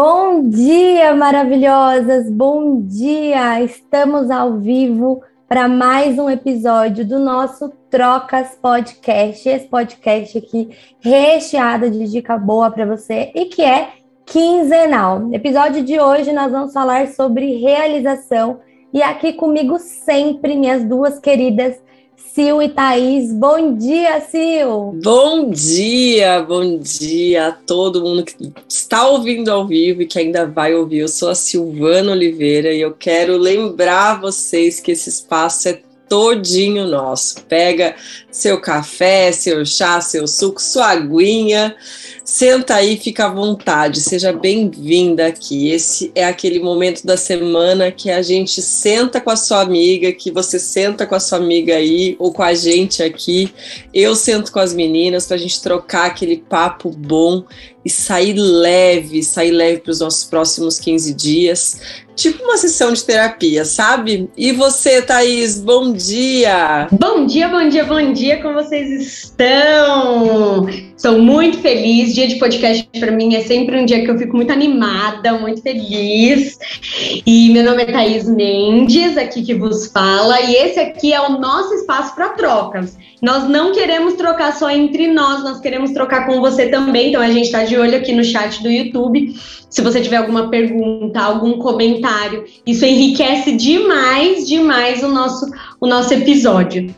Bom dia, maravilhosas! Bom dia! Estamos ao vivo para mais um episódio do nosso Trocas Podcast. Esse podcast aqui recheado de dica boa para você e que é quinzenal. No episódio de hoje nós vamos falar sobre realização e aqui comigo sempre minhas duas queridas Sil e Thaís. Bom dia, Sil! Bom dia, bom dia a todo mundo que está ouvindo ao vivo e que ainda vai ouvir. Eu sou a Silvana Oliveira e eu quero lembrar vocês que esse espaço é todinho nosso. Pega seu café, seu chá, seu suco, sua aguinha, senta aí, fica à vontade, seja bem-vinda aqui. Esse é aquele momento da semana que a gente senta com a sua amiga, que você senta com a sua amiga aí, ou com a gente aqui. Eu sento com as meninas para a gente trocar aquele papo bom e sair leve, sair leve para os nossos próximos 15 dias tipo uma sessão de terapia, sabe? E você, Thaís, bom dia! Bom dia, bom dia, bom dia, como vocês estão? Sou muito feliz. Dia de podcast para mim é sempre um dia que eu fico muito animada, muito feliz. E meu nome é Thaís Mendes, aqui que vos fala, e esse aqui é o nosso espaço para trocas. Nós não queremos trocar só entre nós, nós queremos trocar com você também. Então a gente está de olho aqui no chat do YouTube. Se você tiver alguma pergunta, algum comentário, isso enriquece demais, demais o nosso, o nosso episódio.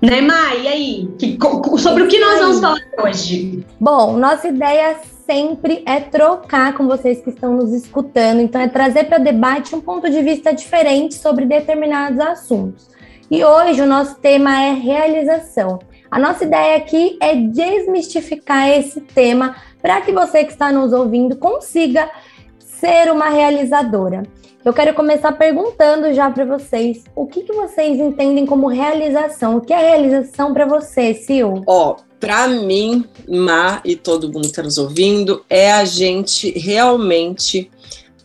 Né, Mai? E aí? Que, sobre o que nós vamos falar hoje? Bom, nossa ideia sempre é trocar com vocês que estão nos escutando, então é trazer para debate um ponto de vista diferente sobre determinados assuntos. E hoje o nosso tema é realização. A nossa ideia aqui é desmistificar esse tema para que você que está nos ouvindo consiga ser uma realizadora. Eu quero começar perguntando já para vocês o que, que vocês entendem como realização. O que é realização para você, Sil? Ó, oh, para mim, Má e todo mundo que está nos ouvindo, é a gente realmente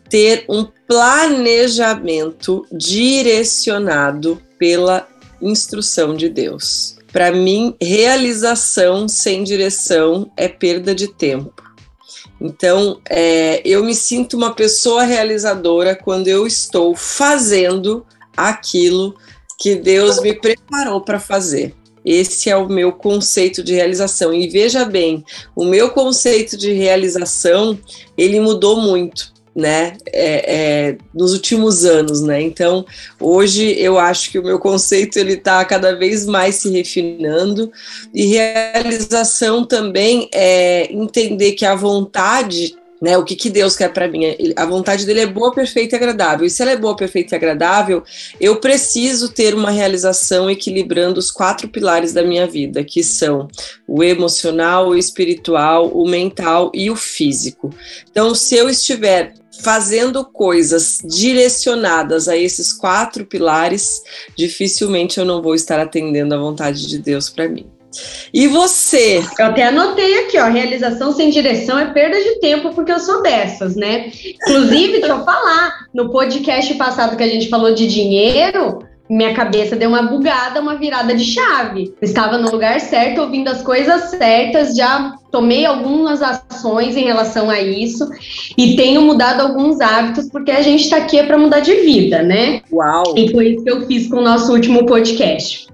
ter um planejamento direcionado pela instrução de Deus. Para mim, realização sem direção é perda de tempo. Então, é, eu me sinto uma pessoa realizadora quando eu estou fazendo aquilo que Deus me preparou para fazer. Esse é o meu conceito de realização. E veja bem, o meu conceito de realização ele mudou muito né, é, é, nos últimos anos, né? Então, hoje eu acho que o meu conceito ele está cada vez mais se refinando e realização também é entender que a vontade né? O que, que Deus quer para mim? A vontade dele é boa, perfeita e agradável. E se ela é boa, perfeita e agradável, eu preciso ter uma realização equilibrando os quatro pilares da minha vida, que são o emocional, o espiritual, o mental e o físico. Então, se eu estiver fazendo coisas direcionadas a esses quatro pilares, dificilmente eu não vou estar atendendo a vontade de Deus para mim. E você? Eu até anotei aqui, ó, realização sem direção é perda de tempo, porque eu sou dessas, né? Inclusive, deixa eu falar, no podcast passado que a gente falou de dinheiro, minha cabeça deu uma bugada, uma virada de chave. estava no lugar certo, ouvindo as coisas certas, já tomei algumas ações em relação a isso e tenho mudado alguns hábitos, porque a gente está aqui é para mudar de vida, né? Uau! E foi isso que eu fiz com o nosso último podcast.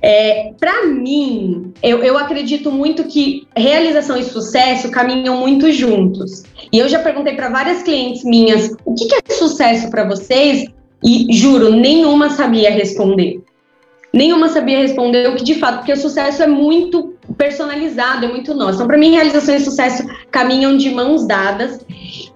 É, para mim, eu, eu acredito muito que realização e sucesso caminham muito juntos. E eu já perguntei para várias clientes minhas o que, que é sucesso para vocês, e juro, nenhuma sabia responder. Nenhuma sabia responder o que de fato, porque o sucesso é muito personalizado, é muito nosso. Então, para mim, realização e sucesso caminham de mãos dadas.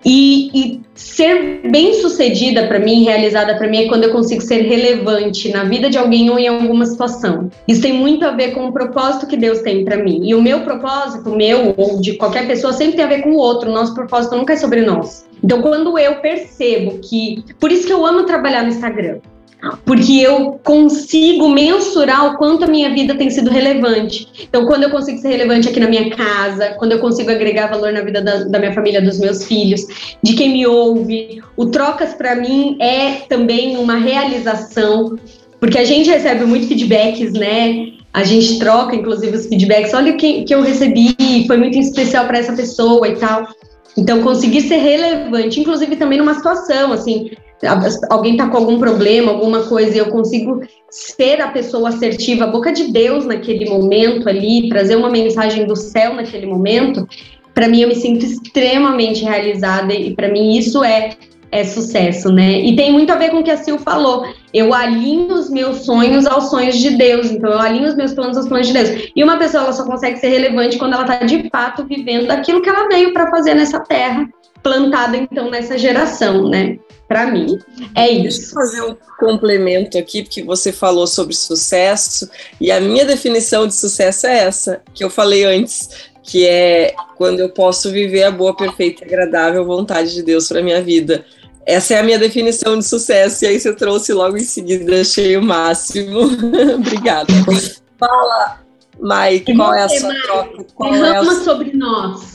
E, e ser bem sucedida para mim, realizada para mim, é quando eu consigo ser relevante na vida de alguém ou em alguma situação. Isso tem muito a ver com o propósito que Deus tem para mim. E o meu propósito, meu ou de qualquer pessoa, sempre tem a ver com o outro. O nosso propósito nunca é sobre nós. Então, quando eu percebo que. Por isso que eu amo trabalhar no Instagram porque eu consigo mensurar o quanto a minha vida tem sido relevante. Então, quando eu consigo ser relevante aqui na minha casa, quando eu consigo agregar valor na vida da, da minha família, dos meus filhos, de quem me ouve, o Trocas para mim é também uma realização, porque a gente recebe muito feedbacks, né? A gente troca, inclusive, os feedbacks. Olha o que, que eu recebi, foi muito especial para essa pessoa e tal. Então, conseguir ser relevante, inclusive também numa situação, assim, alguém está com algum problema, alguma coisa, e eu consigo ser a pessoa assertiva, a boca de Deus naquele momento ali, trazer uma mensagem do céu naquele momento, para mim eu me sinto extremamente realizada e para mim isso é é sucesso, né? E tem muito a ver com o que a Sil falou. Eu alinho os meus sonhos aos sonhos de Deus, então eu alinho os meus planos aos planos de Deus. E uma pessoa ela só consegue ser relevante quando ela está de fato vivendo aquilo que ela veio para fazer nessa terra, plantada então nessa geração, né? Para mim, é isso. Deixa eu fazer um complemento aqui, porque você falou sobre sucesso, e a minha definição de sucesso é essa, que eu falei antes, que é quando eu posso viver a boa, perfeita e agradável vontade de Deus para minha vida. Essa é a minha definição de sucesso, e aí você trouxe logo em seguida, achei o máximo. Obrigada. Fala, Mike, qual é a sua troca? Qual é a... sobre nós.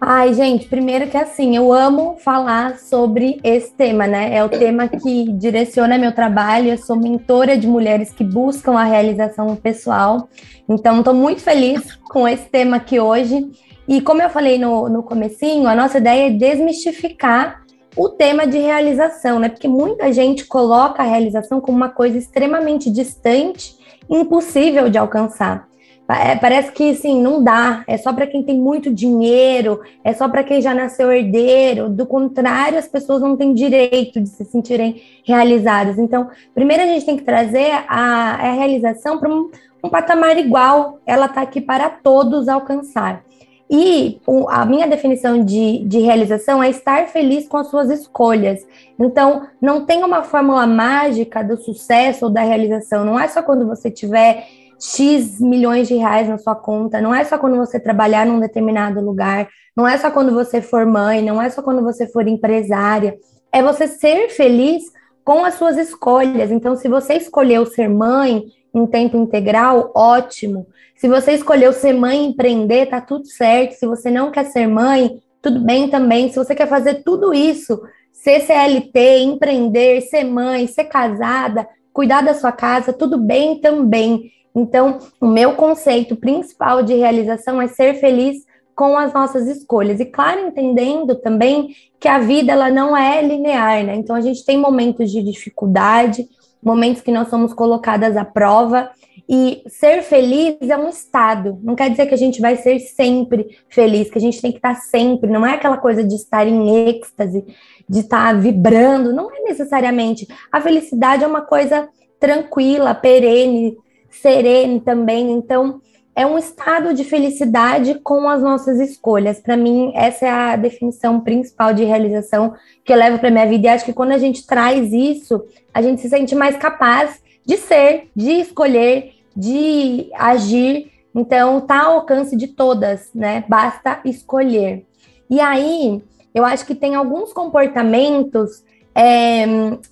Ai, gente, primeiro que assim, eu amo falar sobre esse tema, né? É o tema que direciona meu trabalho. Eu sou mentora de mulheres que buscam a realização pessoal. Então, estou muito feliz com esse tema aqui hoje. E como eu falei no, no comecinho, a nossa ideia é desmistificar o tema de realização, né? Porque muita gente coloca a realização como uma coisa extremamente distante, impossível de alcançar. É, parece que sim, não dá, é só para quem tem muito dinheiro, é só para quem já nasceu herdeiro. Do contrário, as pessoas não têm direito de se sentirem realizadas. Então, primeiro a gente tem que trazer a, a realização para um, um patamar igual, ela está aqui para todos alcançar. E a minha definição de, de realização é estar feliz com as suas escolhas. Então, não tem uma fórmula mágica do sucesso ou da realização. Não é só quando você tiver X milhões de reais na sua conta. Não é só quando você trabalhar num determinado lugar. Não é só quando você for mãe. Não é só quando você for empresária. É você ser feliz com as suas escolhas. Então, se você escolheu ser mãe em tempo integral, ótimo. Se você escolheu ser mãe e empreender, tá tudo certo. Se você não quer ser mãe, tudo bem também. Se você quer fazer tudo isso, ser CLT, empreender, ser mãe, ser casada, cuidar da sua casa, tudo bem também. Então, o meu conceito principal de realização é ser feliz com as nossas escolhas. E claro, entendendo também que a vida ela não é linear, né? Então a gente tem momentos de dificuldade, momentos que nós somos colocadas à prova, e ser feliz é um estado, não quer dizer que a gente vai ser sempre feliz, que a gente tem que estar sempre, não é aquela coisa de estar em êxtase, de estar vibrando, não é necessariamente. A felicidade é uma coisa tranquila, perene, serene também, então é um estado de felicidade com as nossas escolhas. Para mim, essa é a definição principal de realização que eu levo para minha vida. E acho que quando a gente traz isso, a gente se sente mais capaz de ser, de escolher de agir. Então, tá ao alcance de todas, né? Basta escolher. E aí, eu acho que tem alguns comportamentos é,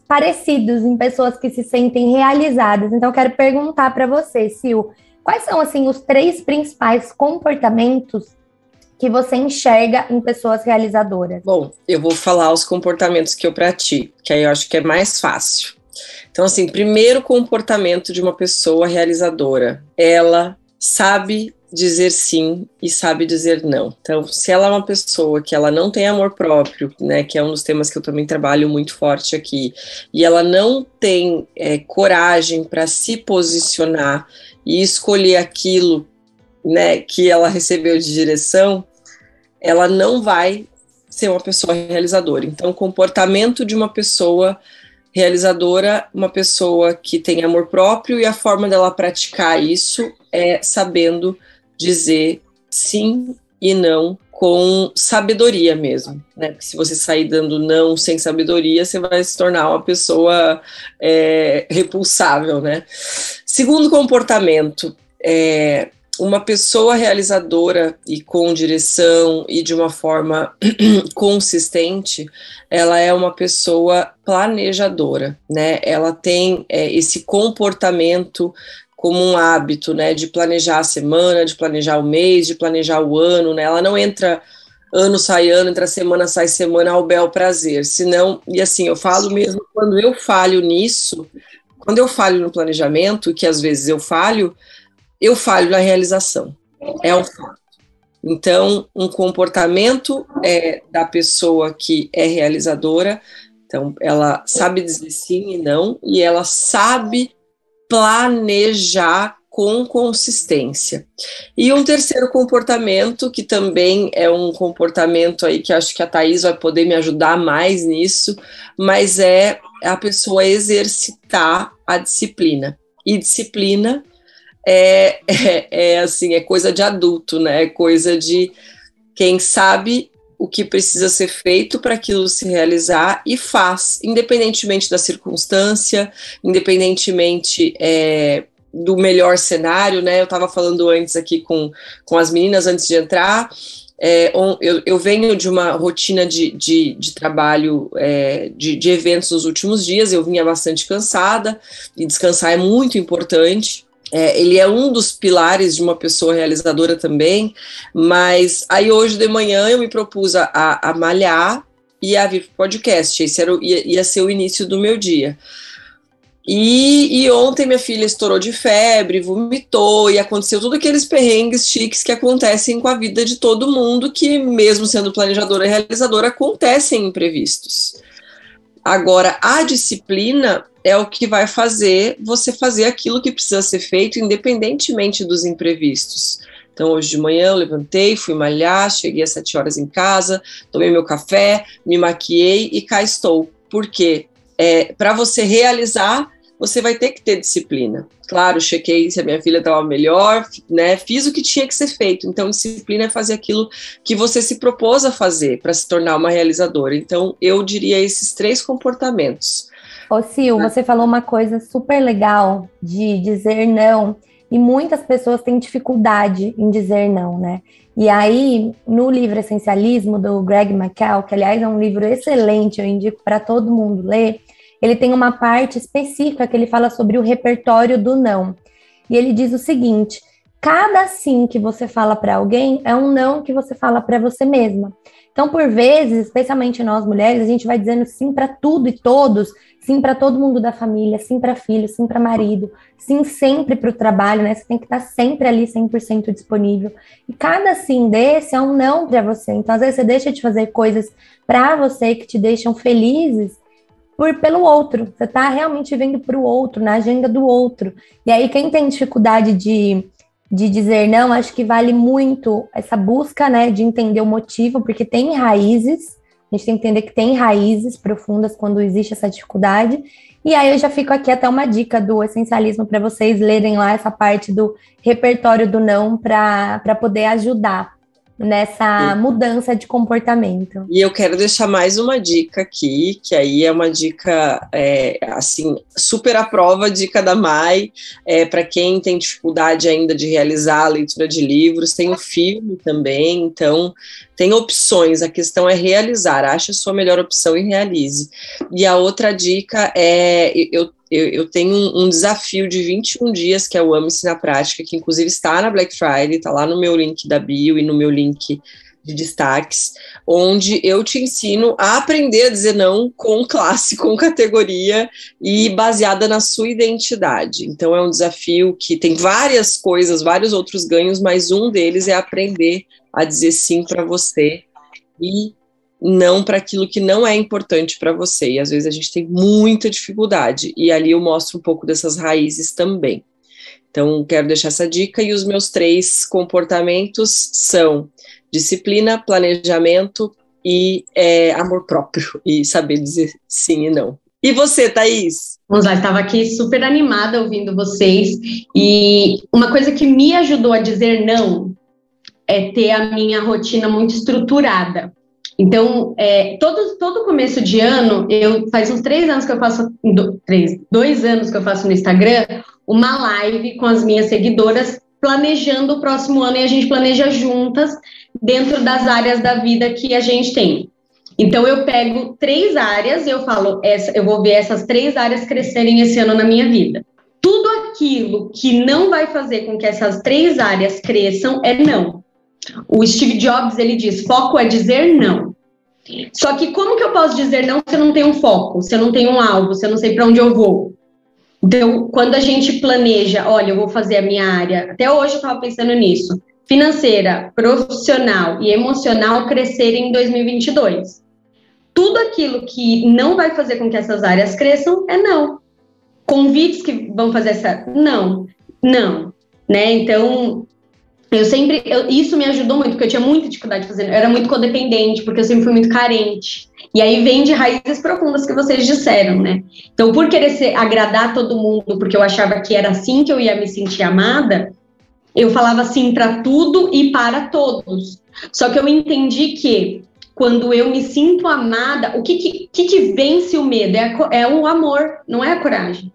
parecidos em pessoas que se sentem realizadas. Então, eu quero perguntar para você, Sil, quais são assim os três principais comportamentos que você enxerga em pessoas realizadoras? Bom, eu vou falar os comportamentos que eu pratico, que aí eu acho que é mais fácil. Então, assim, primeiro comportamento de uma pessoa realizadora, ela sabe dizer sim e sabe dizer não. Então, se ela é uma pessoa que ela não tem amor próprio, né, que é um dos temas que eu também trabalho muito forte aqui, e ela não tem é, coragem para se posicionar e escolher aquilo, né, que ela recebeu de direção, ela não vai ser uma pessoa realizadora. Então, o comportamento de uma pessoa realizadora, uma pessoa que tem amor próprio e a forma dela praticar isso é sabendo dizer sim e não com sabedoria mesmo, né? Porque se você sair dando não sem sabedoria, você vai se tornar uma pessoa é, repulsável, né? Segundo comportamento, é, uma pessoa realizadora e com direção e de uma forma consistente, ela é uma pessoa planejadora, né? Ela tem é, esse comportamento como um hábito, né? De planejar a semana, de planejar o mês, de planejar o ano, né? Ela não entra ano sai ano, entra semana sai semana ao bel prazer. Senão, e assim, eu falo mesmo quando eu falho nisso, quando eu falho no planejamento, que às vezes eu falho, eu falho na realização. É um fato. Então, um comportamento é, da pessoa que é realizadora, então ela sabe dizer sim e não, e ela sabe planejar com consistência. E um terceiro comportamento, que também é um comportamento aí que acho que a Thaís vai poder me ajudar mais nisso, mas é a pessoa exercitar a disciplina. E disciplina é, é, é assim, é coisa de adulto, né? É coisa de quem sabe o que precisa ser feito para aquilo se realizar e faz, independentemente da circunstância, independentemente é, do melhor cenário, né? Eu estava falando antes aqui com, com as meninas antes de entrar. É, eu, eu, venho de uma rotina de, de, de trabalho, é, de, de eventos nos últimos dias, eu vinha bastante cansada, e descansar é muito importante. É, ele é um dos pilares de uma pessoa realizadora também, mas aí hoje de manhã eu me propus a, a malhar e a vir para podcast, esse era, ia, ia ser o início do meu dia. E, e, ontem minha filha estourou de febre, vomitou e aconteceu tudo aqueles perrengues chiques que acontecem com a vida de todo mundo, que mesmo sendo planejadora e realizadora, acontecem imprevistos. Agora, a disciplina é o que vai fazer você fazer aquilo que precisa ser feito, independentemente dos imprevistos. Então, hoje de manhã eu levantei, fui malhar, cheguei às sete horas em casa, tomei meu café, me maquiei e cá estou. Por quê? É, Para você realizar você vai ter que ter disciplina. Claro, chequei se a minha filha estava melhor, né? Fiz o que tinha que ser feito. Então, disciplina é fazer aquilo que você se propôs a fazer para se tornar uma realizadora. Então, eu diria esses três comportamentos. Ô, Sil, você falou uma coisa super legal de dizer não. E muitas pessoas têm dificuldade em dizer não, né? E aí, no livro Essencialismo, do Greg McCall, que aliás é um livro excelente, eu indico para todo mundo ler, ele tem uma parte específica que ele fala sobre o repertório do não. E ele diz o seguinte: cada sim que você fala para alguém é um não que você fala para você mesma. Então, por vezes, especialmente nós mulheres, a gente vai dizendo sim para tudo e todos, sim para todo mundo da família, sim para filho, sim para marido, sim sempre para o trabalho, né? Você tem que estar sempre ali 100% disponível. E cada sim desse é um não para você. Então, às vezes você deixa de fazer coisas para você que te deixam felizes por pelo outro. Você está realmente vendo para o outro, na agenda do outro. E aí, quem tem dificuldade de, de dizer não, acho que vale muito essa busca, né, de entender o motivo, porque tem raízes. A gente tem que entender que tem raízes profundas quando existe essa dificuldade. E aí eu já fico aqui até uma dica do essencialismo para vocês lerem lá essa parte do repertório do não para poder ajudar nessa Sim. mudança de comportamento. E eu quero deixar mais uma dica aqui, que aí é uma dica é, assim super à prova, dica da Mai, é, para quem tem dificuldade ainda de realizar a leitura de livros, tem o filme também, então tem opções, a questão é realizar, ache a sua melhor opção e realize. E a outra dica é, eu eu, eu, tenho um, um, desafio de 21 dias, que é o Ame-se na Prática, que inclusive está na Black Friday, está lá no meu link da bio e no meu link de destaques, onde eu te ensino a aprender a dizer não com classe, com categoria e baseada na sua identidade. Então é um desafio que tem várias coisas, vários outros ganhos, mas um deles é aprender a dizer sim para você e não para aquilo que não é importante para você. E às vezes a gente tem muita dificuldade. E ali eu mostro um pouco dessas raízes também. Então, quero deixar essa dica. E os meus três comportamentos são disciplina, planejamento e é, amor próprio. E saber dizer sim e não. E você, Thaís? Vamos lá, estava aqui super animada ouvindo vocês. E uma coisa que me ajudou a dizer não é ter a minha rotina muito estruturada. Então, é, todo, todo começo de ano, eu faz uns três anos que eu faço, do, três, dois anos que eu faço no Instagram, uma live com as minhas seguidoras, planejando o próximo ano e a gente planeja juntas dentro das áreas da vida que a gente tem. Então, eu pego três áreas e eu falo, essa, eu vou ver essas três áreas crescerem esse ano na minha vida. Tudo aquilo que não vai fazer com que essas três áreas cresçam é não. O Steve Jobs ele diz: foco é dizer não. Só que como que eu posso dizer não se eu não tenho um foco, se eu não tenho um alvo, se eu não sei para onde eu vou? Então, quando a gente planeja, olha, eu vou fazer a minha área, até hoje eu estava pensando nisso. financeira, profissional e emocional crescerem em 2022. Tudo aquilo que não vai fazer com que essas áreas cresçam é não. Convites que vão fazer essa. Não, não. Né? Então, eu sempre. Eu, isso me ajudou muito, porque eu tinha muita dificuldade de fazer. Eu era muito codependente, porque eu sempre fui muito carente. E aí vem de raízes profundas que vocês disseram, né? Então, por querer ser, agradar todo mundo, porque eu achava que era assim que eu ia me sentir amada, eu falava sim para tudo e para todos. Só que eu entendi que quando eu me sinto amada, o que, que, que vence o medo? É, a, é o amor, não é a coragem.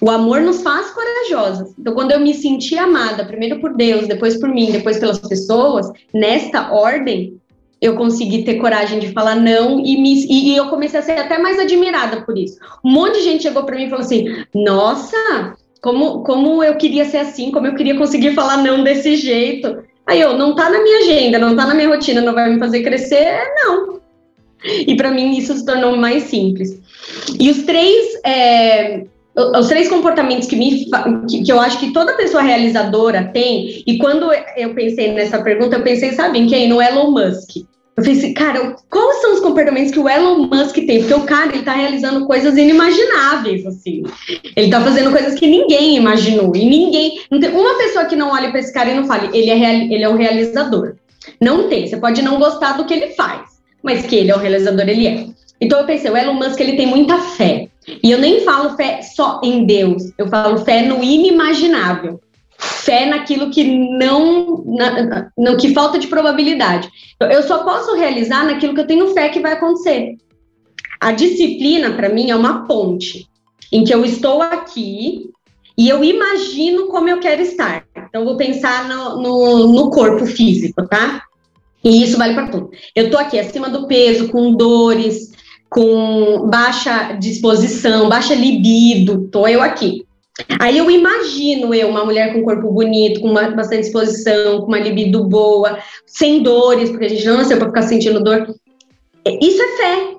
O amor nos faz corajosas. Então, quando eu me senti amada, primeiro por Deus, depois por mim, depois pelas pessoas, nesta ordem, eu consegui ter coragem de falar não e, me, e, eu comecei a ser até mais admirada por isso. Um monte de gente chegou para mim e falou assim: Nossa, como, como eu queria ser assim, como eu queria conseguir falar não desse jeito. Aí eu, não tá na minha agenda, não tá na minha rotina, não vai me fazer crescer, não. E para mim isso se tornou mais simples. E os três é, os três comportamentos que, me, que, que, eu acho que toda pessoa realizadora tem, e quando eu pensei nessa pergunta, eu pensei, sabe em quem? No Elon Musk. Eu pensei, cara, quais são os comportamentos que o Elon Musk tem? Porque o cara, ele tá realizando coisas inimagináveis, assim. Ele tá fazendo coisas que ninguém imaginou. E ninguém... Não tem uma pessoa que não olhe para esse cara e não fale, ele é, real, ele é um realizador. Não tem. Você pode não gostar do que ele faz, mas que ele é um realizador, ele é. Então eu pensei, o Elon Musk, ele tem muita fé. E eu nem falo fé só em Deus, eu falo fé no inimaginável. Fé naquilo que não, na, no que falta de probabilidade. Eu só posso realizar naquilo que eu tenho fé que vai acontecer. A disciplina, para mim, é uma ponte em que eu estou aqui e eu imagino como eu quero estar. Então, vou pensar no, no, no corpo físico, tá? E isso vale para tudo. Eu tô aqui acima do peso, com dores, com baixa disposição, baixa libido, tô eu aqui. Aí eu imagino eu, uma mulher com corpo bonito, com uma, bastante disposição, com uma libido boa, sem dores, porque a gente não nasceu para ficar sentindo dor. Isso é fé.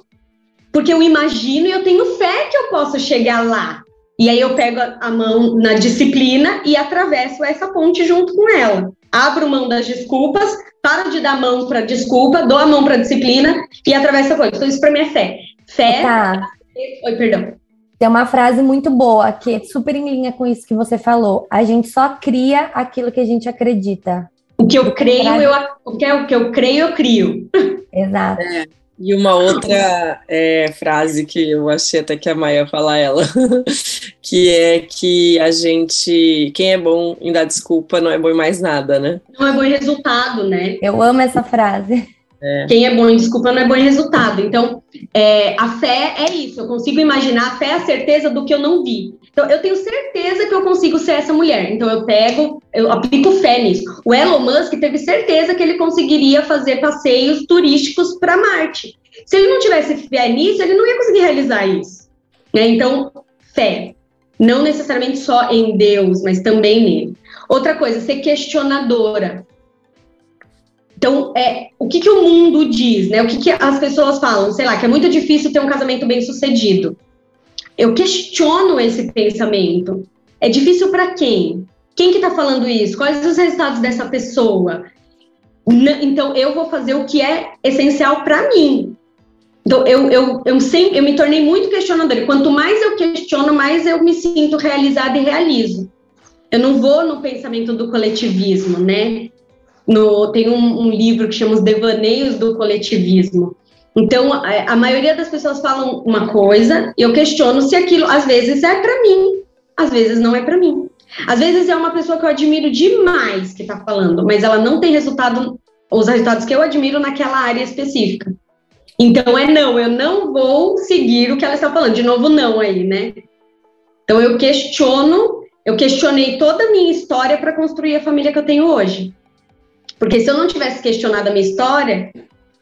Porque eu imagino e eu tenho fé que eu possa chegar lá. E aí eu pego a mão na disciplina e atravesso essa ponte junto com ela. Abro mão das desculpas, paro de dar mão para desculpa, dou a mão para disciplina e atravesso a coisa. Então isso para mim é fé. Fé. Tá. Oi, perdão. Tem uma frase muito boa que é super em linha com isso que você falou. A gente só cria aquilo que a gente acredita. O que eu creio, eu, o que, é, o que eu creio, eu crio. Exato. É. E uma outra é, frase que eu achei até que a Maia falar ela, que é que a gente, quem é bom em dar desculpa não é bom em mais nada, né? Não é bom em resultado, né? Eu amo essa frase. É. Quem é bom em desculpa não é bom em resultado. Então, é, a fé é isso. Eu consigo imaginar a fé é a certeza do que eu não vi. Então, eu tenho certeza que eu consigo ser essa mulher. Então, eu pego, eu aplico fé nisso. O Elon Musk teve certeza que ele conseguiria fazer passeios turísticos para Marte. Se ele não tivesse fé nisso, ele não ia conseguir realizar isso. Né? Então, fé. Não necessariamente só em Deus, mas também nele. Outra coisa, ser questionadora. Então, é, o que, que o mundo diz, né? O que, que as pessoas falam? Sei lá, que é muito difícil ter um casamento bem sucedido. Eu questiono esse pensamento. É difícil para quem? Quem que está falando isso? Quais os resultados dessa pessoa? Então, eu vou fazer o que é essencial para mim. Então, eu, eu, eu, sempre, eu me tornei muito questionadora. Quanto mais eu questiono, mais eu me sinto realizada e realizo. Eu não vou no pensamento do coletivismo, né? No, tem um, um livro que chama Os Devaneios do Coletivismo. Então, a, a maioria das pessoas falam uma coisa e eu questiono se aquilo, às vezes, é para mim, às vezes não é para mim. Às vezes é uma pessoa que eu admiro demais que está falando, mas ela não tem resultado, os resultados que eu admiro naquela área específica. Então é não, eu não vou seguir o que ela está falando. De novo, não aí, né? Então eu questiono, eu questionei toda a minha história para construir a família que eu tenho hoje. Porque se eu não tivesse questionado a minha história,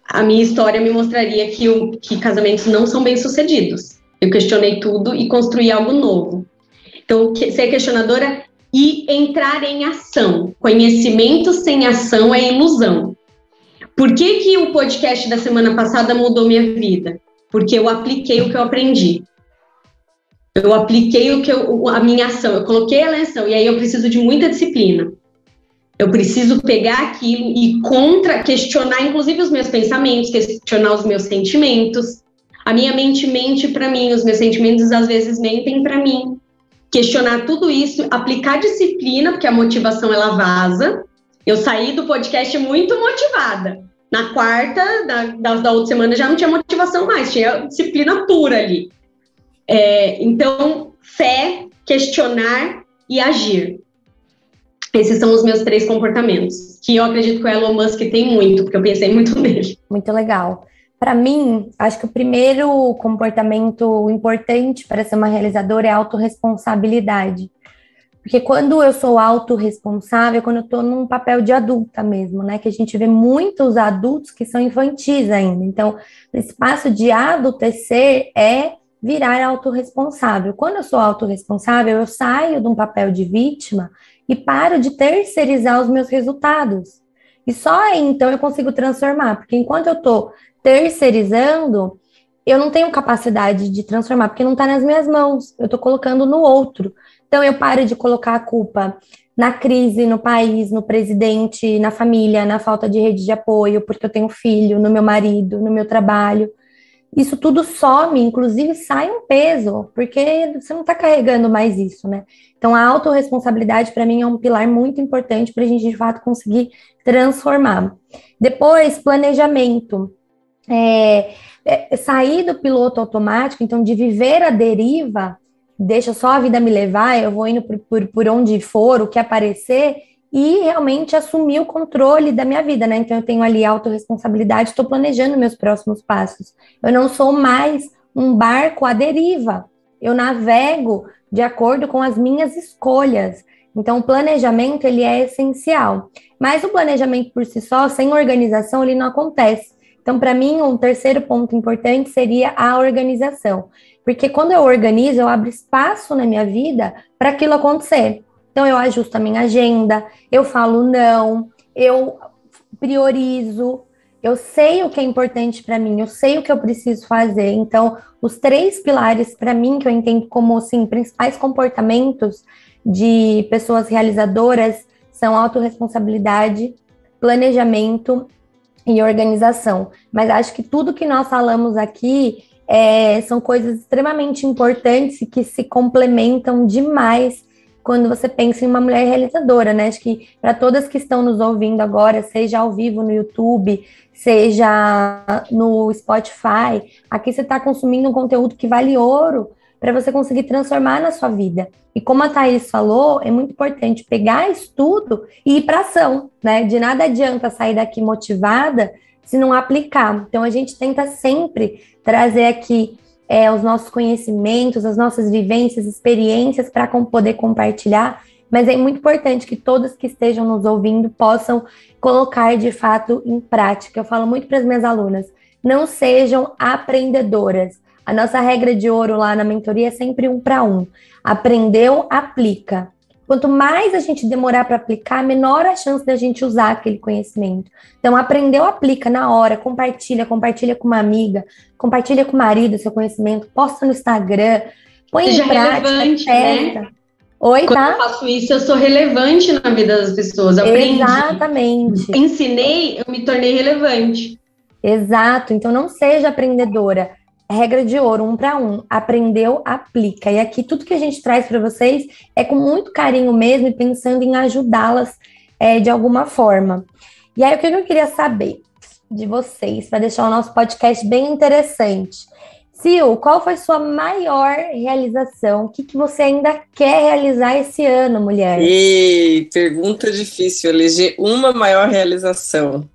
a minha história me mostraria que, o, que casamentos não são bem sucedidos. Eu questionei tudo e construí algo novo. Então, ser questionadora e entrar em ação. Conhecimento sem ação é ilusão. Por que, que o podcast da semana passada mudou minha vida? Porque eu apliquei o que eu aprendi. Eu apliquei o que eu, a minha ação, eu coloquei ela em ação, e aí eu preciso de muita disciplina. Eu preciso pegar aquilo e contra questionar, inclusive os meus pensamentos, questionar os meus sentimentos. A minha mente mente para mim, os meus sentimentos às vezes mentem para mim. Questionar tudo isso, aplicar disciplina, porque a motivação ela vaza. Eu saí do podcast muito motivada. Na quarta da, da, da outra semana já não tinha motivação mais, tinha disciplina pura ali. É, então, fé, questionar e agir. Esses são os meus três comportamentos, que eu acredito que o Elon Musk tem muito, porque eu pensei muito nele. Muito legal. Para mim, acho que o primeiro comportamento importante para ser uma realizadora é a autorresponsabilidade. Porque quando eu sou autorresponsável, é quando eu estou num papel de adulta mesmo, né? Que a gente vê muitos adultos que são infantis ainda. Então, o espaço de adultecer é virar autorresponsável. Quando eu sou autorresponsável, eu saio de um papel de vítima e paro de terceirizar os meus resultados. E só aí, então, eu consigo transformar. Porque enquanto eu estou terceirizando, eu não tenho capacidade de transformar, porque não está nas minhas mãos. Eu estou colocando no outro. Então, eu paro de colocar a culpa na crise, no país, no presidente, na família, na falta de rede de apoio, porque eu tenho filho, no meu marido, no meu trabalho. Isso tudo some, inclusive sai um peso, porque você não está carregando mais isso, né? Então, a autorresponsabilidade, para mim, é um pilar muito importante para a gente, de fato, conseguir transformar. Depois, planejamento. É, é, sair do piloto automático, então, de viver a deriva, deixa só a vida me levar, eu vou indo por, por, por onde for, o que aparecer, e realmente assumir o controle da minha vida, né? Então eu tenho ali autorresponsabilidade, estou planejando meus próximos passos. Eu não sou mais um barco à deriva. Eu navego de acordo com as minhas escolhas. Então o planejamento ele é essencial. Mas o planejamento por si só, sem organização, ele não acontece. Então, para mim, um terceiro ponto importante seria a organização. Porque quando eu organizo, eu abro espaço na minha vida para aquilo acontecer. Então, eu ajusto a minha agenda, eu falo não, eu priorizo, eu sei o que é importante para mim, eu sei o que eu preciso fazer. Então, os três pilares para mim que eu entendo como assim, principais comportamentos de pessoas realizadoras são autorresponsabilidade, planejamento e organização. Mas acho que tudo que nós falamos aqui é, são coisas extremamente importantes e que se complementam demais quando você pensa em uma mulher realizadora, né? Acho que para todas que estão nos ouvindo agora, seja ao vivo no YouTube, seja no Spotify, aqui você está consumindo um conteúdo que vale ouro para você conseguir transformar na sua vida. E como a Thaís falou, é muito importante pegar estudo e ir para ação, né? De nada adianta sair daqui motivada se não aplicar. Então a gente tenta sempre trazer aqui é, os nossos conhecimentos, as nossas vivências, experiências para poder compartilhar, mas é muito importante que todos que estejam nos ouvindo possam colocar de fato em prática. Eu falo muito para as minhas alunas: não sejam aprendedoras. A nossa regra de ouro lá na mentoria é sempre um para um. Aprendeu, aplica. Quanto mais a gente demorar para aplicar, menor a chance da gente usar aquele conhecimento. Então, aprendeu, aplica na hora, compartilha, compartilha com uma amiga, compartilha com o marido seu conhecimento, posta no Instagram, põe Seja em prática, relevante, né? Oi, Quando tá? eu faço isso, eu sou relevante na vida das pessoas. Aprendi. Exatamente. Ensinei, eu me tornei relevante. Exato. Então, não seja aprendedora regra de ouro, um para um. Aprendeu, aplica. E aqui tudo que a gente traz para vocês é com muito carinho mesmo e pensando em ajudá-las é, de alguma forma. E aí, o que eu queria saber de vocês, para deixar o nosso podcast bem interessante. Sil, qual foi sua maior realização? O que, que você ainda quer realizar esse ano, mulher? E pergunta difícil, eleger uma maior realização.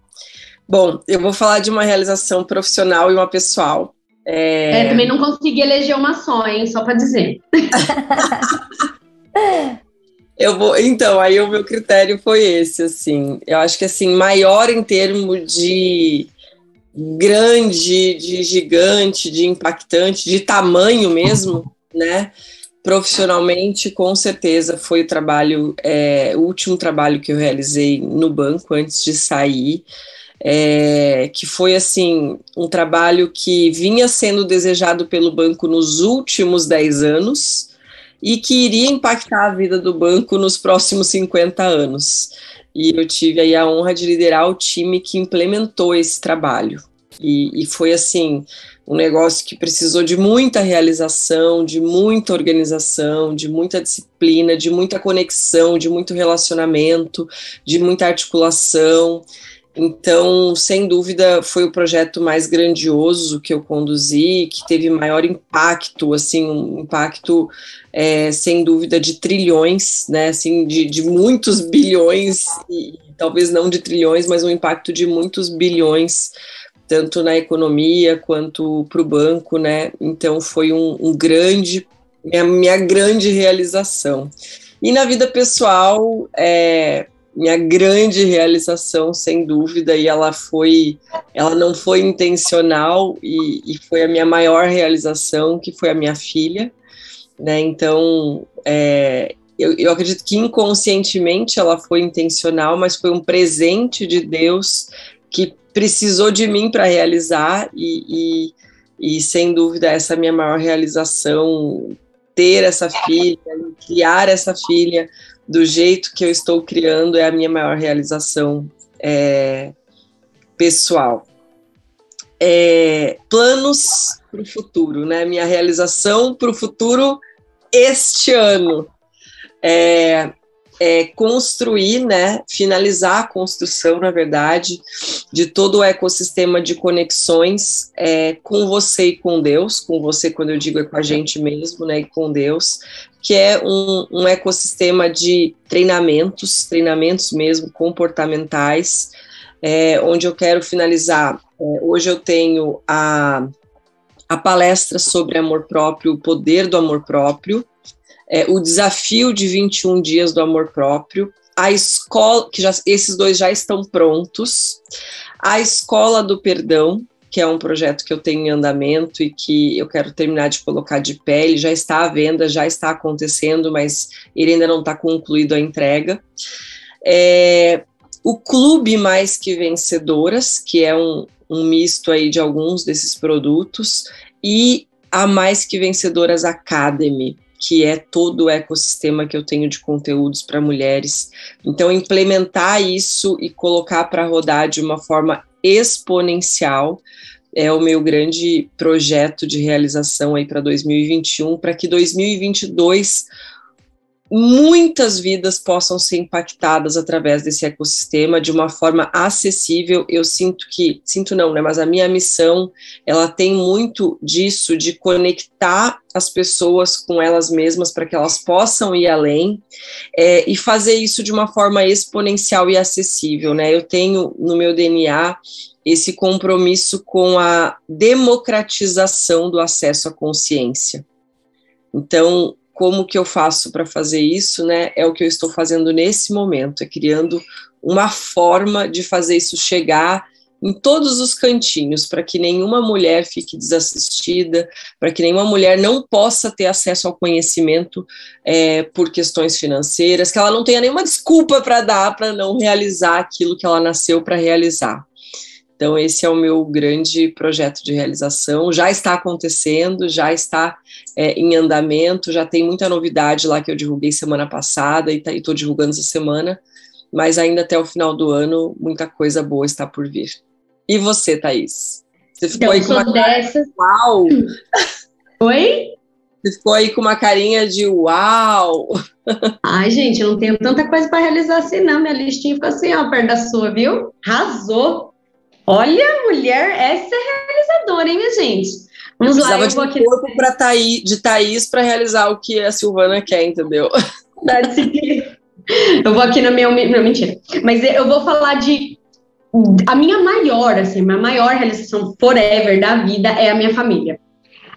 Bom, eu vou falar de uma realização profissional e uma pessoal. É... é... também não consegui eleger uma só, hein? Só para dizer. eu vou, então, aí o meu critério foi esse, assim. Eu acho que assim, maior em termos de grande, de gigante, de impactante, de tamanho mesmo, né? Profissionalmente, com certeza, foi o trabalho, é, o último trabalho que eu realizei no banco antes de sair é, que foi assim um trabalho que vinha sendo desejado pelo banco nos últimos 10 anos e que iria impactar a vida do banco nos próximos 50 anos. E eu tive aí a honra de liderar o time que implementou esse trabalho. E, e foi assim, um negócio que precisou de muita realização, de muita organização, de muita disciplina, de muita conexão, de muito relacionamento, de muita articulação. Então, sem dúvida, foi o projeto mais grandioso que eu conduzi, que teve maior impacto, assim, um impacto, é, sem dúvida, de trilhões, né, assim, de, de muitos bilhões, e talvez não de trilhões, mas um impacto de muitos bilhões tanto na economia quanto para o banco, né? Então foi um, um grande, minha, minha, grande realização. E na vida pessoal, é, minha grande realização, sem dúvida, e ela foi, ela não foi intencional e, e foi a minha maior realização, que foi a minha filha, né? Então, é, eu, eu, acredito que inconscientemente ela foi intencional, mas foi um presente de Deus que precisou de mim para realizar e, e, e, sem dúvida essa é a minha maior realização ter essa filha criar essa filha do jeito que eu estou criando é a minha maior realização é, pessoal. É, planos para o futuro né? Minha realização para o futuro este ano. É, é, construir, né, finalizar a construção, na verdade, de todo o ecossistema de conexões é, com você e com Deus, com você, quando eu digo é com a gente mesmo, né, e com Deus, que é um, um ecossistema de treinamentos, treinamentos mesmo comportamentais, é, onde eu quero finalizar. É, hoje eu tenho a, a palestra sobre amor próprio, o poder do amor próprio, é, o desafio de 21 dias do amor próprio, a escola, que já, esses dois já estão prontos, a escola do perdão, que é um projeto que eu tenho em andamento e que eu quero terminar de colocar de pé, ele já está à venda, já está acontecendo, mas ele ainda não está concluído a entrega. É, o Clube Mais Que Vencedoras, que é um, um misto aí de alguns desses produtos, e a Mais Que Vencedoras Academy, que é todo o ecossistema que eu tenho de conteúdos para mulheres. Então, implementar isso e colocar para rodar de uma forma exponencial é o meu grande projeto de realização aí para 2021, para que 2022 muitas vidas possam ser impactadas através desse ecossistema de uma forma acessível. Eu sinto que, sinto não, né, mas a minha missão, ela tem muito disso de conectar as pessoas com elas mesmas para que elas possam ir além é, e fazer isso de uma forma exponencial e acessível, né? Eu tenho no meu DNA esse compromisso com a democratização do acesso à consciência. Então, como que eu faço para fazer isso, né? É o que eu estou fazendo nesse momento, é criando uma forma de fazer isso chegar em todos os cantinhos, para que nenhuma mulher fique desassistida, para que nenhuma mulher não possa ter acesso ao conhecimento é, por questões financeiras, que ela não tenha nenhuma desculpa para dar para não realizar aquilo que ela nasceu para realizar. Então, esse é o meu grande projeto de realização. Já está acontecendo, já está é, em andamento, já tem muita novidade lá que eu divulguei semana passada e tá, estou divulgando essa semana, mas ainda até o final do ano, muita coisa boa está por vir. E você, Thaís? Você ficou então, aí com uma dessas... Uau! Oi? Você ficou aí com uma carinha de uau! Ai, gente, eu não tenho tanta coisa para realizar assim, não. Minha listinha ficou assim, ó, perto da sua, viu? Arrasou! Olha, mulher, essa é realizadora, hein, minha gente? Vamos eu lá, eu vou aqui. corpo pra Thaís, de Thaís para realizar o que a Silvana quer, entendeu? Eu vou aqui na minha. Não, mentira. Mas eu vou falar de. A minha maior, assim, minha maior realização forever da vida é a minha família.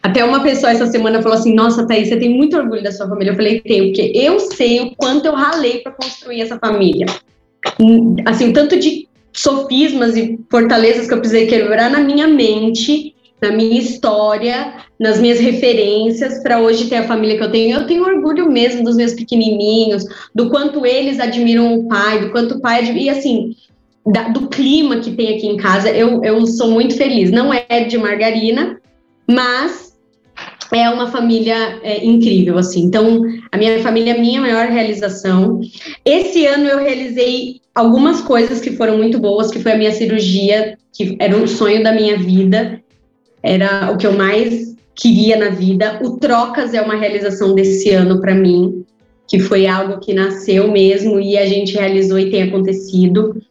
Até uma pessoa essa semana falou assim: Nossa, Thaís, você tem muito orgulho da sua família. Eu falei: Tenho, porque eu sei o quanto eu ralei para construir essa família. Assim, tanto de sofismas e fortalezas que eu precisei quebrar na minha mente, na minha história, nas minhas referências, para hoje ter a família que eu tenho. Eu tenho orgulho mesmo dos meus pequenininhos, do quanto eles admiram o pai, do quanto o pai e assim, da, do clima que tem aqui em casa, eu, eu sou muito feliz. Não é de margarina, mas é uma família é, incrível, assim. Então, a minha família é a minha maior realização. Esse ano eu realizei algumas coisas que foram muito boas, que foi a minha cirurgia, que era um sonho da minha vida, era o que eu mais queria na vida. O Trocas é uma realização desse ano para mim, que foi algo que nasceu mesmo e a gente realizou e tem acontecido.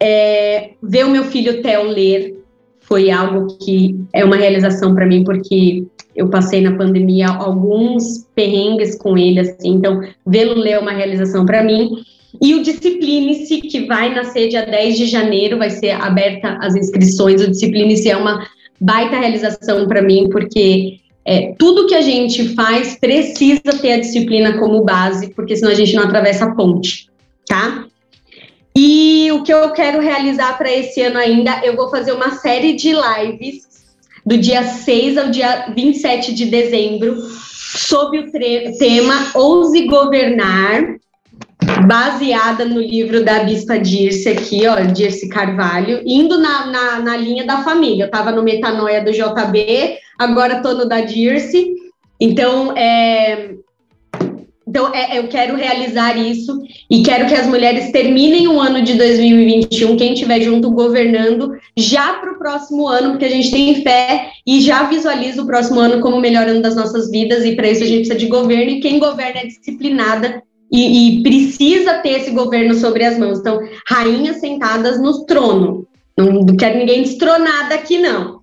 É, ver o meu filho Theo ler foi algo que é uma realização para mim, porque eu passei na pandemia alguns perrengues com ele, assim, então vê-lo ler é uma realização para mim. E o Discipline-se, que vai nascer dia 10 de janeiro, vai ser aberta as inscrições. O Discipline-se é uma baita realização para mim, porque é, tudo que a gente faz precisa ter a disciplina como base, porque senão a gente não atravessa a ponte, tá? E o que eu quero realizar para esse ano ainda, eu vou fazer uma série de lives do dia 6 ao dia 27 de dezembro, sob o tema Ouse Governar, baseada no livro da Bispa Dirce aqui, ó, Dirce Carvalho, indo na, na, na linha da família. Eu estava no Metanoia do JB, agora estou no da Dirce. Então, é, então, é, eu quero realizar isso e quero que as mulheres terminem o ano de 2021, quem estiver junto governando, já para o próximo ano, porque a gente tem fé e já visualiza o próximo ano como o melhor ano das nossas vidas, e para isso a gente precisa de governo, e quem governa é disciplinada e, e precisa ter esse governo sobre as mãos. Então, rainhas sentadas no trono. Não, não quero ninguém destronada aqui, não.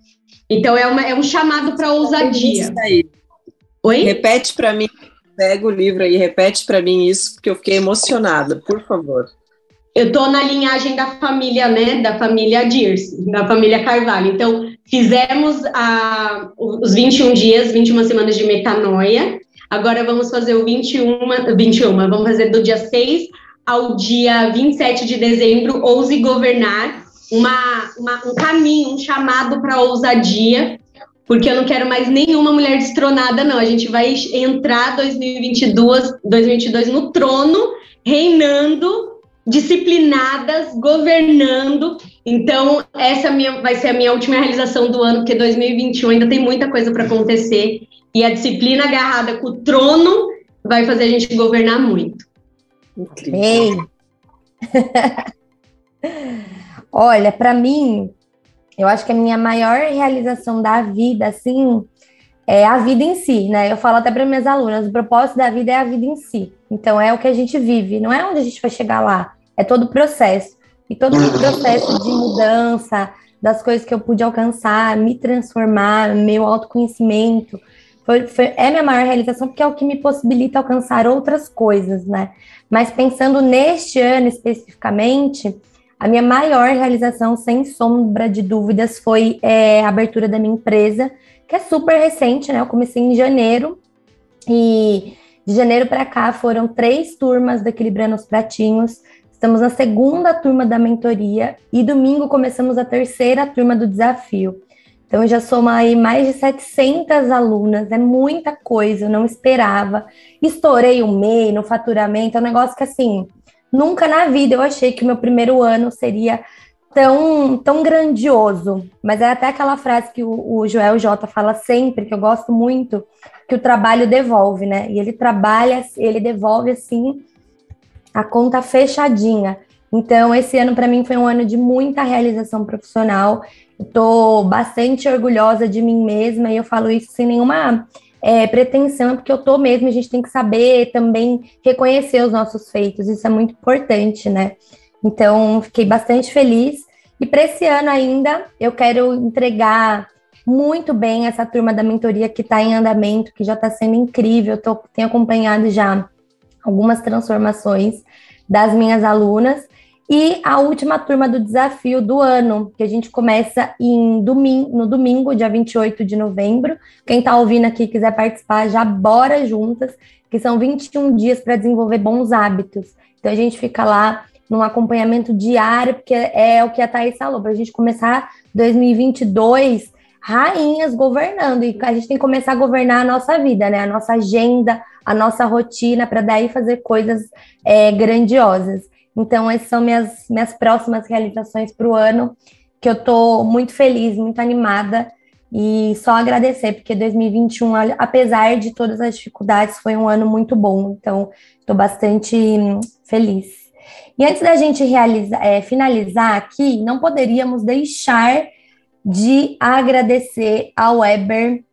Então, é, uma, é um chamado para ousadia. Oi? Repete para mim pega o livro aí, repete para mim isso, porque eu fiquei emocionada, por favor. Eu tô na linhagem da família, né, da família Dirce, da família Carvalho. Então, fizemos a, os 21 dias, 21 semanas de metanoia. Agora vamos fazer o 21, 21, vamos fazer do dia 6 ao dia 27 de dezembro, ouse governar, uma, uma um caminho, um chamado para ousadia, porque eu não quero mais nenhuma mulher destronada, não. A gente vai entrar 2022, 2022 no trono, reinando, disciplinadas, governando. Então, essa minha, vai ser a minha última realização do ano, porque 2021 ainda tem muita coisa para acontecer. E a disciplina agarrada com o trono vai fazer a gente governar muito. Incrível. Olha, para mim, eu acho que a minha maior realização da vida, assim, é a vida em si, né? Eu falo até para minhas alunas, o propósito da vida é a vida em si. Então é o que a gente vive, não é onde a gente vai chegar lá, é todo o processo. E todo o processo de mudança, das coisas que eu pude alcançar, me transformar, meu autoconhecimento, foi, foi, é minha maior realização porque é o que me possibilita alcançar outras coisas, né? Mas pensando neste ano especificamente, a minha maior realização, sem sombra de dúvidas, foi é, a abertura da minha empresa, que é super recente, né? Eu comecei em janeiro e de janeiro para cá foram três turmas da Equilibrando os Pratinhos. Estamos na segunda turma da mentoria e domingo começamos a terceira turma do desafio. Então, já soma aí mais de 700 alunas, é muita coisa, eu não esperava. Estourei o MEI no faturamento, é um negócio que, assim, Nunca na vida eu achei que o meu primeiro ano seria tão, tão grandioso. Mas é até aquela frase que o, o Joel J fala sempre, que eu gosto muito, que o trabalho devolve, né? E ele trabalha, ele devolve assim a conta fechadinha. Então, esse ano para mim foi um ano de muita realização profissional. Estou bastante orgulhosa de mim mesma e eu falo isso sem nenhuma é, pretensão, porque eu tô mesmo, a gente tem que saber também reconhecer os nossos feitos, isso é muito importante, né? Então, fiquei bastante feliz. E para esse ano ainda, eu quero entregar muito bem essa turma da mentoria que está em andamento, que já está sendo incrível. Tô, tenho acompanhado já algumas transformações das minhas alunas. E a última turma do desafio do ano, que a gente começa em domingo, no domingo, dia 28 de novembro. Quem está ouvindo aqui quiser participar, já bora juntas, que são 21 dias para desenvolver bons hábitos. Então a gente fica lá num acompanhamento diário, porque é o que a Thaís falou, para a gente começar 2022 rainhas governando, e a gente tem que começar a governar a nossa vida, né? A nossa agenda, a nossa rotina, para daí fazer coisas é, grandiosas. Então, essas são minhas, minhas próximas realizações para o ano, que eu estou muito feliz, muito animada. E só agradecer, porque 2021, apesar de todas as dificuldades, foi um ano muito bom. Então, estou bastante hum, feliz. E antes da gente é, finalizar aqui, não poderíamos deixar de agradecer ao Weber,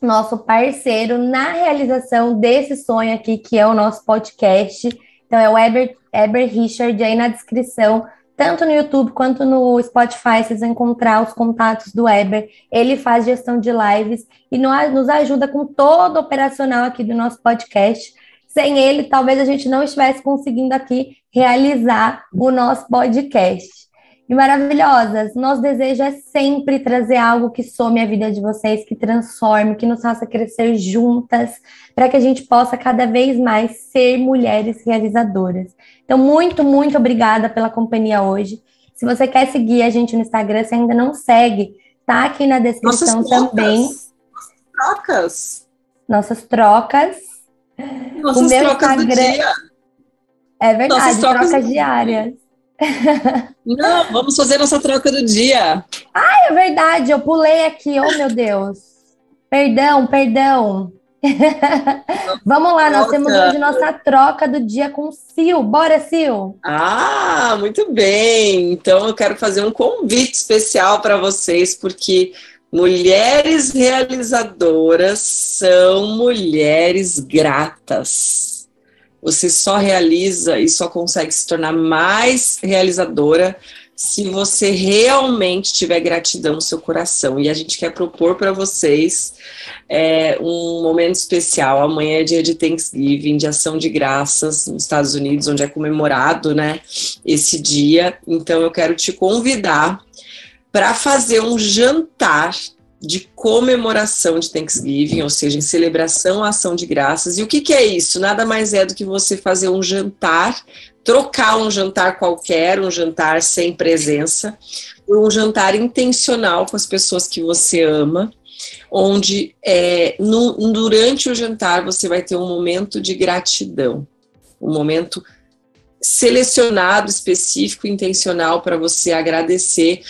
nosso parceiro, na realização desse sonho aqui, que é o nosso podcast. Então, é o Weber, Weber Richard, aí na descrição tanto no YouTube quanto no Spotify, vocês vão encontrar os contatos do Weber. Ele faz gestão de lives e nos ajuda com todo o operacional aqui do nosso podcast. Sem ele, talvez a gente não estivesse conseguindo aqui realizar o nosso podcast e maravilhosas. Nosso desejo é sempre trazer algo que some a vida de vocês, que transforme, que nos faça crescer juntas, para que a gente possa cada vez mais ser mulheres realizadoras. Então, muito, muito obrigada pela companhia hoje. Se você quer seguir a gente no Instagram, se ainda não segue, tá aqui na descrição Nossas também. Nossas trocas. Nossas trocas. Nossas o meu trocas Instagram... É verdade, Nossas trocas trocas diárias. Não, vamos fazer nossa troca do dia. É verdade, eu pulei aqui, oh meu Deus. Perdão, perdão. Vamos lá, nós temos hoje nossa troca do dia com o Sil. Bora, Sil! Ah, muito bem. Então eu quero fazer um convite especial para vocês, porque mulheres realizadoras são mulheres gratas. Você só realiza e só consegue se tornar mais realizadora se você realmente tiver gratidão no seu coração. E a gente quer propor para vocês é, um momento especial. Amanhã é dia de Thanksgiving, de ação de graças nos Estados Unidos, onde é comemorado, né, esse dia. Então eu quero te convidar para fazer um jantar de comemoração de Thanksgiving, ou seja, em celebração à ação de graças. E o que, que é isso? Nada mais é do que você fazer um jantar, trocar um jantar qualquer, um jantar sem presença, por um jantar intencional com as pessoas que você ama, onde é, no- durante o jantar você vai ter um momento de gratidão, um momento selecionado, específico, intencional para você agradecer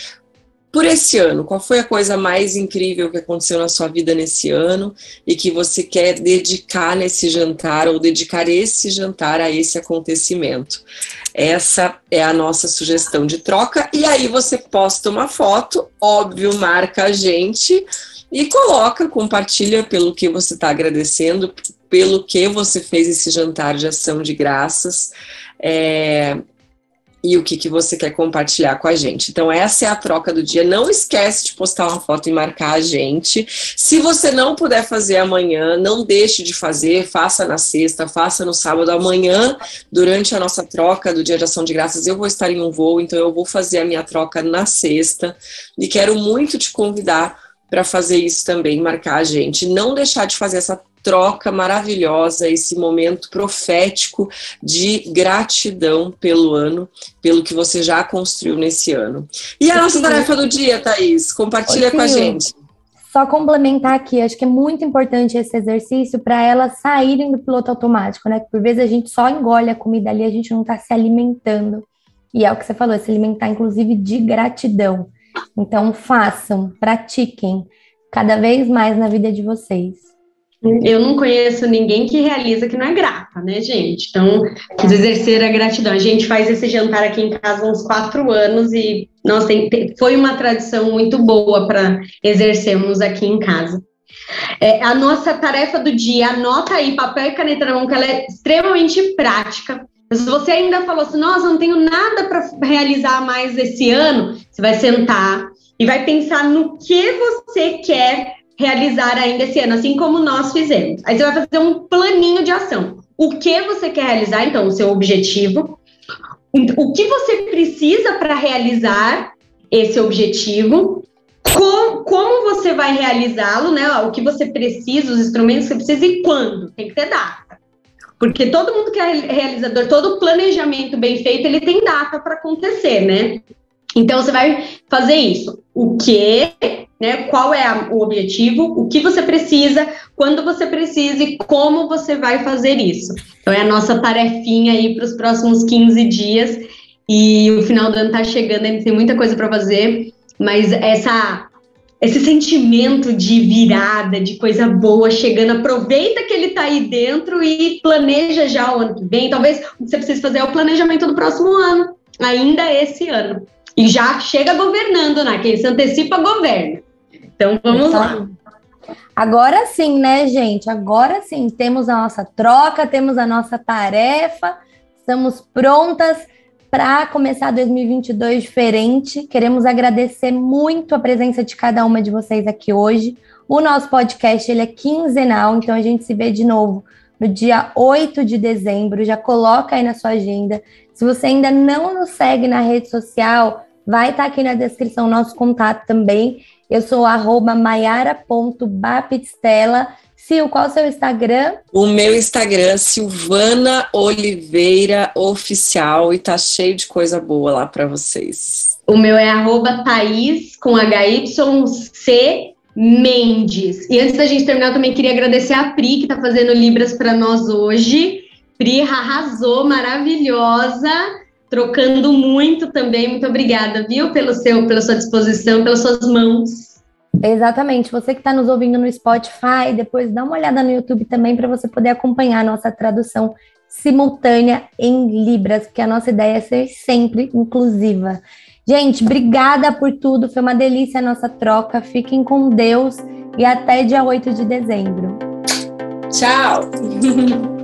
por esse ano. Qual foi a coisa mais incrível que aconteceu na sua vida nesse ano e que você quer dedicar nesse jantar ou dedicar esse jantar a esse acontecimento? Essa é a nossa sugestão de troca. E aí você posta uma foto, óbvio, marca a gente e coloca, compartilha pelo que você está agradecendo, pelo que você fez esse jantar de ação de graças. É, e o que, que você quer compartilhar com a gente. Então, essa é a troca do dia. Não esquece de postar uma foto e marcar a gente. Se você não puder fazer amanhã, não deixe de fazer, faça na sexta, faça no sábado. Amanhã, durante a nossa troca do Dia de Ação de Graças, eu vou estar em um voo, então eu vou fazer a minha troca na sexta. E quero muito te convidar para fazer isso também, marcar a gente. Não deixar de fazer essa troca maravilhosa, esse momento profético de gratidão pelo ano, pelo que você já construiu nesse ano. E a nossa tarefa do dia, Thaís? Compartilha com a gente. Só complementar aqui, acho que é muito importante esse exercício para elas saírem do piloto automático, né? Que por vezes a gente só engole a comida ali, a gente não está se alimentando. E é o que você falou, se alimentar, inclusive, de gratidão. Então, façam, pratiquem cada vez mais na vida de vocês. Eu não conheço ninguém que realiza que não é grata, né, gente? Então, exercer a gratidão. A gente faz esse jantar aqui em casa há uns quatro anos e, tem- tem- foi uma tradição muito boa para exercermos aqui em casa. É, a nossa tarefa do dia, anota aí, papel e caneta na mão, que ela é extremamente prática. Se você ainda falou assim, nossa, não tenho nada para realizar mais esse ano, você vai sentar e vai pensar no que você quer realizar ainda esse ano, assim como nós fizemos. Aí você vai fazer um planinho de ação. O que você quer realizar, então, o seu objetivo, o que você precisa para realizar esse objetivo, com- como você vai realizá-lo, né? O que você precisa, os instrumentos que você precisa e quando. Tem que ter data. Porque todo mundo que é realizador, todo planejamento bem feito, ele tem data para acontecer, né? Então você vai fazer isso. O que, né? Qual é a- o objetivo? O que você precisa? Quando você precisa e como você vai fazer isso? Então é a nossa tarefinha aí para os próximos 15 dias. E o final do ano tá chegando, a gente tem muita coisa para fazer, mas essa esse sentimento de virada, de coisa boa chegando. Aproveita que ele está aí dentro e planeja já o ano que vem. Talvez o que você precisa fazer é o planejamento do próximo ano, ainda esse ano. E já chega governando, né? Quem se antecipa, governa. Então vamos lá. Agora sim, né, gente? Agora sim, temos a nossa troca, temos a nossa tarefa, estamos prontas para começar 2022 diferente. Queremos agradecer muito a presença de cada uma de vocês aqui hoje. O nosso podcast ele é quinzenal, então a gente se vê de novo no dia 8 de dezembro. Já coloca aí na sua agenda. Se você ainda não nos segue na rede social, vai estar tá aqui na descrição o nosso contato também. Eu sou maiara.bapistela. Sil, qual é o seu Instagram? O meu Instagram, Silvana Oliveira Oficial, e tá cheio de coisa boa lá para vocês. O meu é arroba Thaís com HYC Mendes. E antes da gente terminar, eu também queria agradecer a Pri, que tá fazendo Libras para nós hoje. Pri arrasou, maravilhosa, trocando muito também. Muito obrigada, viu, pelo seu, pela sua disposição, pelas suas mãos. Exatamente. Você que está nos ouvindo no Spotify, depois dá uma olhada no YouTube também para você poder acompanhar a nossa tradução simultânea em Libras, porque a nossa ideia é ser sempre inclusiva. Gente, obrigada por tudo. Foi uma delícia a nossa troca. Fiquem com Deus e até dia 8 de dezembro. Tchau!